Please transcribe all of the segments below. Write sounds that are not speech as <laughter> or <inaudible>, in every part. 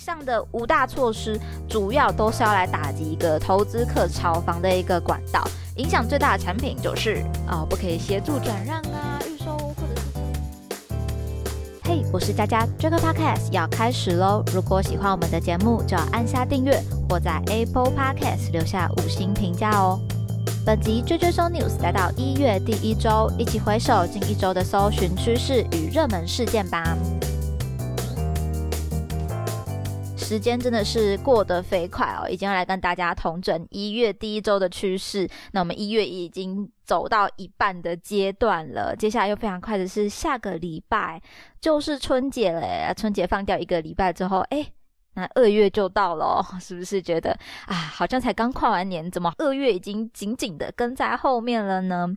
上的五大措施，主要都是要来打击一个投资客炒房的一个管道。影响最大的产品就是哦，不可以协助转让啊，预售或者是。嘿，我是佳佳，这个 podcast 要开始喽！如果喜欢我们的节目，就要按下订阅，或在 Apple Podcast 留下五星评价哦。本集追追搜 news 来到一月第一周，一起回首近一周的搜寻趋势与热门事件吧。时间真的是过得飞快哦，已经要来跟大家同整一月第一周的趋势。那我们一月已经走到一半的阶段了，接下来又非常快的是下个礼拜就是春节了，春节放掉一个礼拜之后，哎。那二月就到了，<laughs> 是不是觉得啊，好像才刚跨完年，怎么二月已经紧紧的跟在后面了呢？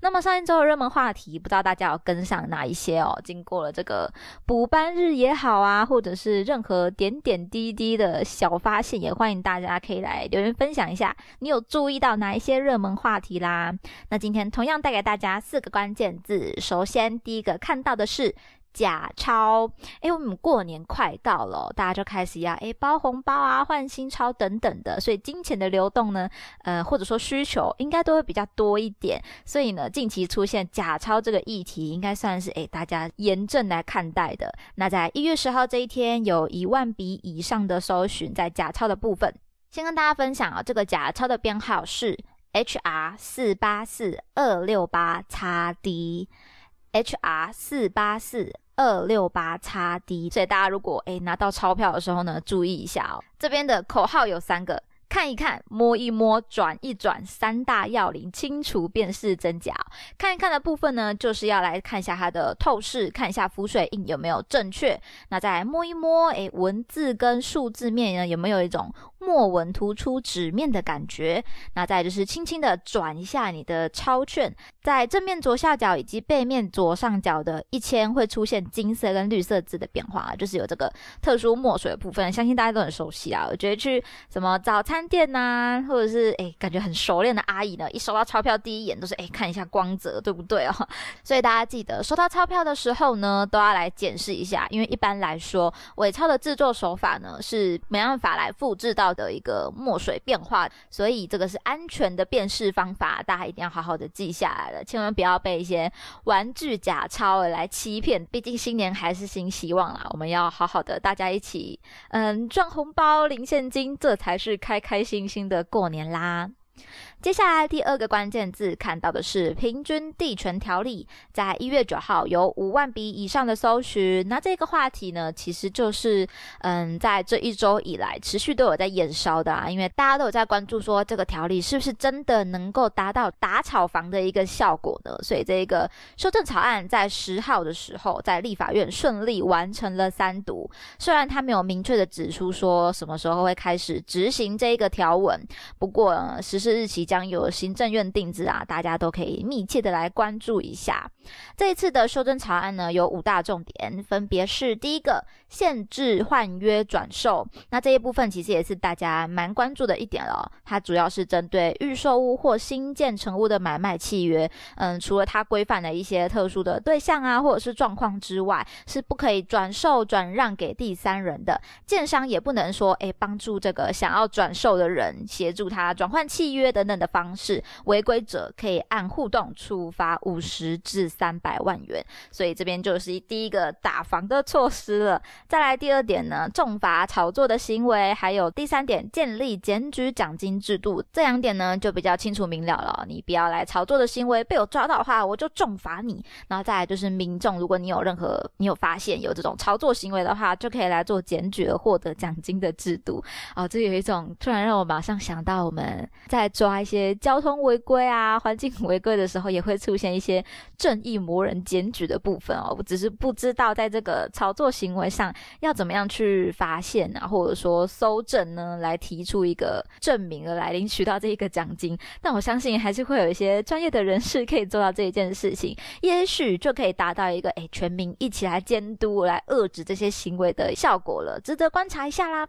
那么上一周的热门话题，不知道大家有跟上哪一些哦？经过了这个补班日也好啊，或者是任何点点滴滴的小发现，也欢迎大家可以来留言分享一下，你有注意到哪一些热门话题啦？那今天同样带给大家四个关键字，首先第一个看到的是。假钞，哎，我们过年快到了，大家就开始要哎包红包啊、换新钞等等的，所以金钱的流动呢，呃，或者说需求应该都会比较多一点。所以呢，近期出现假钞这个议题，应该算是哎大家严正来看待的。那在一月十号这一天，有一万笔以上的搜寻在假钞的部分，先跟大家分享啊，这个假钞的编号是 HR 四八四二六八叉 D。HR 四八四二六八叉 D，所以大家如果诶拿到钞票的时候呢，注意一下哦。这边的口号有三个：看一看、摸一摸、转一转，三大要领，清除便是真假。看一看的部分呢，就是要来看一下它的透视，看一下浮水印有没有正确。那再来摸一摸，诶文字跟数字面呢有没有一种？墨纹突出纸面的感觉，那再就是轻轻的转一下你的钞券，在正面左下角以及背面左上角的一千会出现金色跟绿色字的变化，就是有这个特殊墨水的部分，相信大家都很熟悉啊。我觉得去什么早餐店呐，或者是诶感觉很熟练的阿姨呢，一收到钞票第一眼都是诶看一下光泽对不对哦。<laughs> 所以大家记得收到钞票的时候呢，都要来检视一下，因为一般来说伪钞的制作手法呢是没办法来复制到。的一个墨水变化，所以这个是安全的辨识方法，大家一定要好好的记下来了，千万不要被一些玩具假钞来欺骗。毕竟新年还是新希望啦，我们要好好的大家一起，嗯，赚红包、领现金，这才是开开开心心的过年啦。接下来第二个关键字看到的是平均地权条例，在一月九号有五万笔以上的搜寻。那这个话题呢，其实就是嗯，在这一周以来持续都有在延烧的啊，因为大家都有在关注说这个条例是不是真的能够达到打炒房的一个效果呢？所以这个修正草案在十号的时候在立法院顺利完成了三读。虽然他没有明确的指出说什么时候会开始执行这一个条文，不过实施日期。将由行政院定制啊，大家都可以密切的来关注一下。这一次的修正草案呢，有五大重点，分别是第一个，限制换约转售。那这一部分其实也是大家蛮关注的一点了。它主要是针对预售屋或新建成屋的买卖契约，嗯，除了它规范的一些特殊的对象啊，或者是状况之外，是不可以转售转让给第三人的。建商也不能说，哎，帮助这个想要转售的人协助他转换契约等等。的方式，违规者可以按互动处罚五十至三百万元，所以这边就是第一个打防的措施了。再来第二点呢，重罚炒作的行为，还有第三点，建立检举奖金制度，这两点呢就比较清楚明了了。你不要来炒作的行为被我抓到的话，我就重罚你。然后再来就是民众，如果你有任何你有发现有这种炒作行为的话，就可以来做检举而获得奖金的制度。哦，这有一种突然让我马上想到我们在抓一。些交通违规啊，环境违规的时候，也会出现一些正义魔人检举的部分哦。我只是不知道在这个操作行为上要怎么样去发现啊，或者说搜证呢，来提出一个证明而来领取到这一个奖金。但我相信还是会有一些专业的人士可以做到这一件事情，也许就可以达到一个诶全民一起来监督、来遏制这些行为的效果了，值得观察一下啦。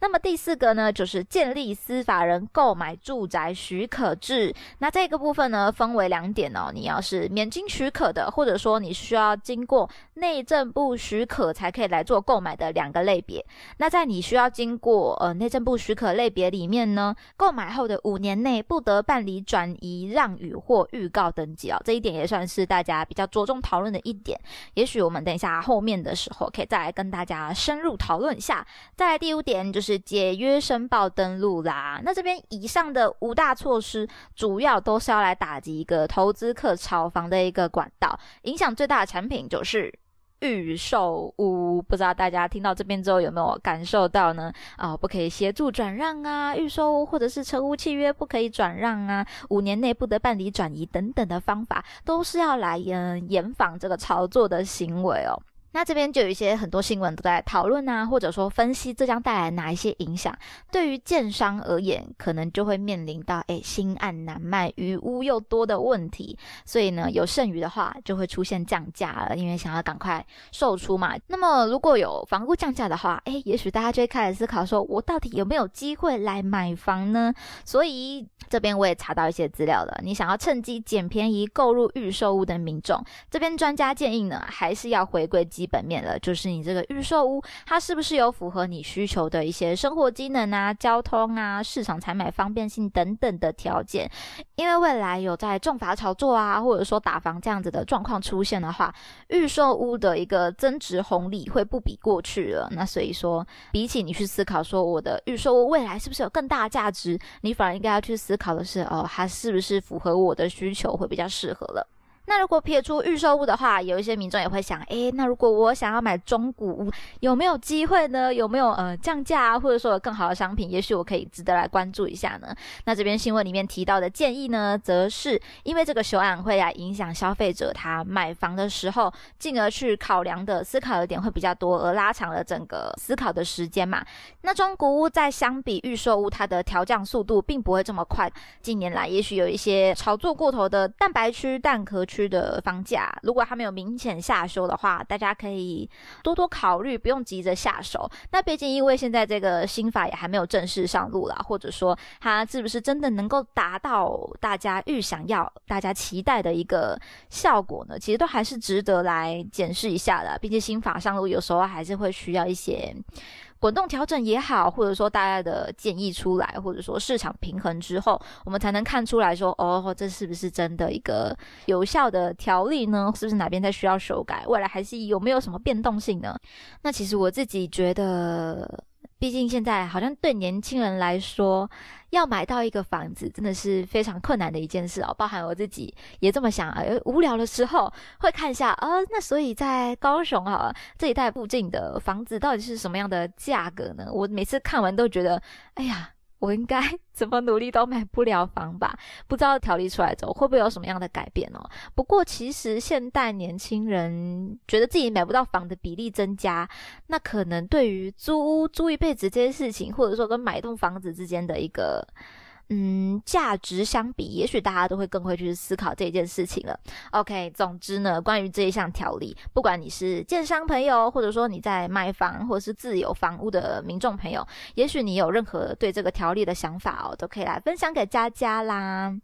那么第四个呢，就是建立司法人购买住宅许可制。那这个部分呢，分为两点哦。你要是免经许可的，或者说你需要经过内政部许可才可以来做购买的两个类别。那在你需要经过呃内政部许可类别里面呢，购买后的五年内不得办理转移、让与或预告登记哦。这一点也算是大家比较着重讨论的一点。也许我们等一下后面的时候可以再来跟大家深入讨论一下。再来第五点。就是解约申报登录啦。那这边以上的五大措施，主要都是要来打击一个投资客炒房的一个管道。影响最大的产品就是预售屋。不知道大家听到这边之后有没有感受到呢？啊，不可以协助转让啊，预售屋或者是车屋契约不可以转让啊，五年内不得办理转移等等的方法，都是要来嗯严防这个炒作的行为哦。那这边就有一些很多新闻都在讨论啊，或者说分析这将带来哪一些影响。对于建商而言，可能就会面临到诶新案难卖、余屋又多的问题。所以呢，有剩余的话，就会出现降价了，因为想要赶快售出嘛。那么如果有房屋降价的话，诶，也许大家就会开始思考说，我到底有没有机会来买房呢？所以这边我也查到一些资料了。你想要趁机捡便宜购入预售屋的民众，这边专家建议呢，还是要回归基。基本面了，就是你这个预售屋，它是不是有符合你需求的一些生活机能啊、交通啊、市场采买方便性等等的条件？因为未来有在重罚炒作啊，或者说打房这样子的状况出现的话，预售屋的一个增值红利会不比过去了。那所以说，比起你去思考说我的预售屋未来是不是有更大的价值，你反而应该要去思考的是，哦，它是不是符合我的需求会比较适合了。那如果撇出预售屋的话，有一些民众也会想，诶，那如果我想要买中古屋，有没有机会呢？有没有呃降价啊，或者说有更好的商品，也许我可以值得来关注一下呢？那这边新闻里面提到的建议呢，则是因为这个修案会来影响消费者他买房的时候，进而去考量的思考的点会比较多，而拉长了整个思考的时间嘛。那中古屋在相比预售屋，它的调降速度并不会这么快。近年来，也许有一些炒作过头的蛋白区、蛋壳。区的房价，如果它没有明显下修的话，大家可以多多考虑，不用急着下手。那毕竟因为现在这个新法也还没有正式上路啦，或者说它是不是真的能够达到大家预想要、大家期待的一个效果呢？其实都还是值得来检视一下的。毕竟新法上路，有时候还是会需要一些。滚动调整也好，或者说大家的建议出来，或者说市场平衡之后，我们才能看出来说，哦，这是不是真的一个有效的条例呢？是不是哪边在需要修改？未来还是有没有什么变动性呢？那其实我自己觉得。毕竟现在好像对年轻人来说，要买到一个房子真的是非常困难的一件事哦。包含我自己也这么想啊，无聊的时候会看一下啊。那所以在高雄啊这一带附近的房子到底是什么样的价格呢？我每次看完都觉得，哎呀。我应该 <laughs> 怎么努力都买不了房吧？不知道条例出来之后会不会有什么样的改变哦？不过其实现代年轻人觉得自己买不到房的比例增加，那可能对于租屋租一辈子这件事情，或者说跟买一栋房子之间的一个。嗯，价值相比，也许大家都会更会去思考这件事情了。OK，总之呢，关于这一项条例，不管你是建商朋友，或者说你在卖房或者是自有房屋的民众朋友，也许你有任何对这个条例的想法哦，都可以来分享给佳佳啦。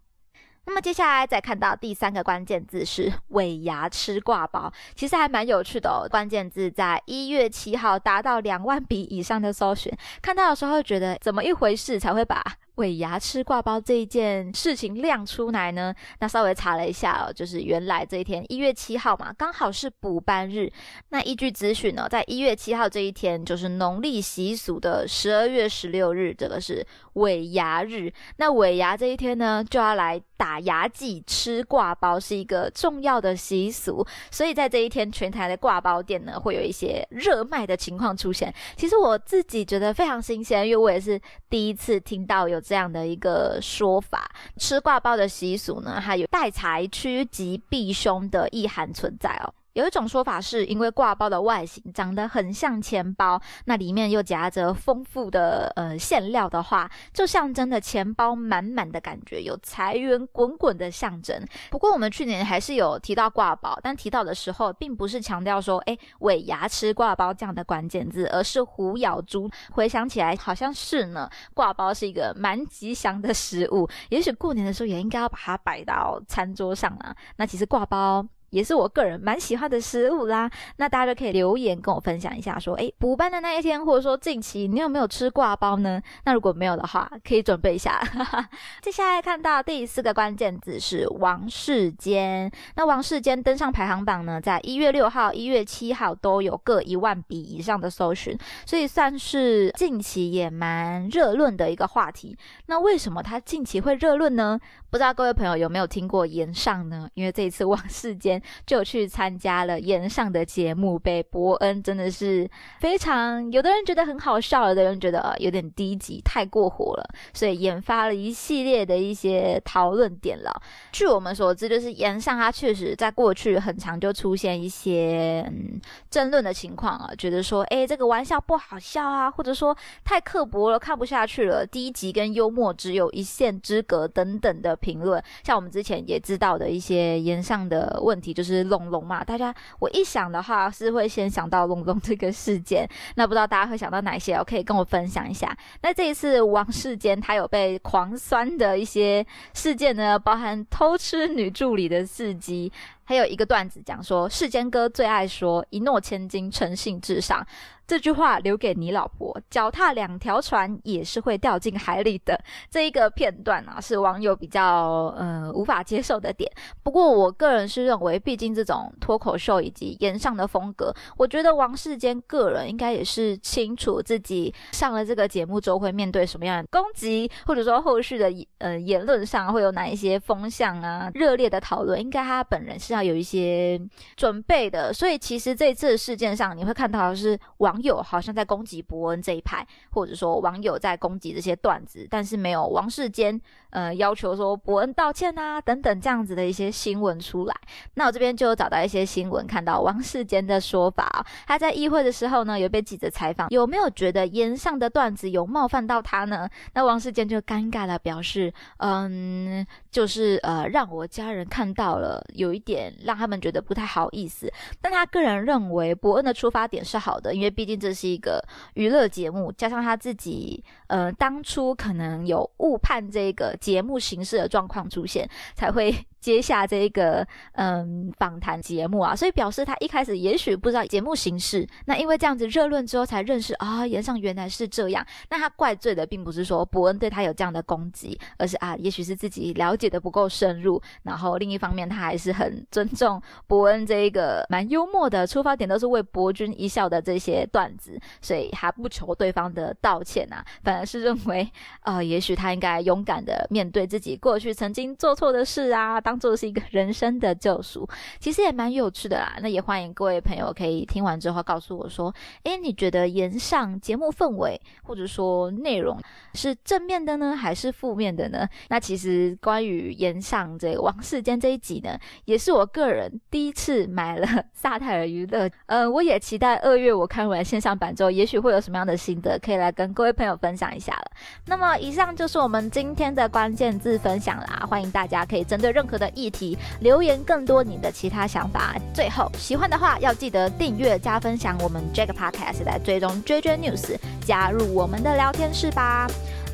那么接下来再看到第三个关键字是尾牙吃挂包，其实还蛮有趣的哦。关键字在一月七号达到两万笔以上的搜寻，看到的时候觉得怎么一回事才会把。尾牙吃挂包这一件事情亮出来呢，那稍微查了一下哦，就是原来这一天一月七号嘛，刚好是补班日。那依据资讯呢，在一月七号这一天，就是农历习俗的十二月十六日，这个是尾牙日。那尾牙这一天呢，就要来打牙祭、吃挂包，是一个重要的习俗。所以在这一天，全台的挂包店呢，会有一些热卖的情况出现。其实我自己觉得非常新鲜，因为我也是第一次听到有。这样的一个说法，吃挂包的习俗呢，还有带财趋吉避凶的意涵存在哦。有一种说法是因为挂包的外形长得很像钱包，那里面又夹着丰富的呃馅料的话，就象征着钱包满满的感觉，有财源滚滚的象征。不过我们去年还是有提到挂包，但提到的时候并不是强调说哎尾牙吃挂包这样的关键字，而是虎咬猪。回想起来好像是呢，挂包是一个蛮吉祥的食物，也许过年的时候也应该要把它摆到餐桌上啊。那其实挂包。也是我个人蛮喜欢的食物啦，那大家就可以留言跟我分享一下，说诶补班的那一天，或者说近期你有没有吃挂包呢？那如果没有的话，可以准备一下。<laughs> 接下来看到第四个关键字是王世坚，那王世坚登上排行榜呢，在一月六号、一月七号都有各一万笔以上的搜寻，所以算是近期也蛮热论的一个话题。那为什么他近期会热论呢？不知道各位朋友有没有听过岩上呢？因为这一次王世坚就去参加了岩上的节目，被伯恩真的是非常，有的人觉得很好笑，有的人觉得有点低级，太过火了，所以引发了一系列的一些讨论点了。据我们所知，就是岩上他确实在过去很长就出现一些嗯争论的情况啊，觉得说，哎，这个玩笑不好笑啊，或者说太刻薄了，看不下去了，低级跟幽默只有一线之隔等等的。评论像我们之前也知道的一些言上的问题，就是龙龙嘛。大家我一想的话，是会先想到龙龙这个事件。那不知道大家会想到哪些？可以跟我分享一下。那这一次王世坚他有被狂酸的一些事件呢，包含偷吃女助理的事迹，还有一个段子讲说世坚哥最爱说一诺千金，诚信至上。这句话留给你老婆，脚踏两条船也是会掉进海里的。这一个片段啊，是网友比较呃无法接受的点。不过我个人是认为，毕竟这种脱口秀以及言上的风格，我觉得王世坚个人应该也是清楚自己上了这个节目之后会面对什么样的攻击，或者说后续的呃言论上会有哪一些风向啊，热烈的讨论，应该他本人是有一些准备的。所以其实这次事件上，你会看到是网。友好像在攻击伯恩这一派，或者说网友在攻击这些段子，但是没有王世坚呃要求说伯恩道歉啊等等这样子的一些新闻出来。那我这边就找到一些新闻，看到王世坚的说法，他在议会的时候呢，有被记者采访，有没有觉得言上的段子有冒犯到他呢？那王世坚就尴尬的表示，嗯，就是呃让我家人看到了，有一点让他们觉得不太好意思。但他个人认为伯恩的出发点是好的，因为毕竟这是一个娱乐节目，加上他自己，呃，当初可能有误判这个节目形式的状况出现，才会。接下这一个嗯访谈节目啊，所以表示他一开始也许不知道节目形式，那因为这样子热论之后才认识啊，言上原来是这样。那他怪罪的并不是说伯恩对他有这样的攻击，而是啊，也许是自己了解的不够深入。然后另一方面，他还是很尊重伯恩这一个蛮幽默的出发点，都是为伯君一笑的这些段子，所以他不求对方的道歉啊，反而是认为呃，也许他应该勇敢的面对自己过去曾经做错的事啊。当做是一个人生的救赎，<laughs> 其实也蛮有趣的啦。那也欢迎各位朋友可以听完之后告诉我说，诶，你觉得言上节目氛围或者说内容是正面的呢，还是负面的呢？那其实关于言上这个王世坚这一集呢，也是我个人第一次买了 <laughs> 萨泰尔娱乐。呃，我也期待二月我看完线上版之后，也许会有什么样的心得可以来跟各位朋友分享一下了。那么以上就是我们今天的关键字分享啦，欢迎大家可以针对任何。的议题留言更多你的其他想法。最后喜欢的话要记得订阅加分享我们 Jack Podcast 来追踪 JJ News，加入我们的聊天室吧。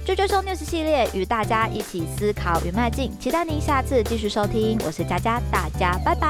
JJ News 系列与大家一起思考与迈进，期待您下次继续收听。我是佳佳，大家拜拜。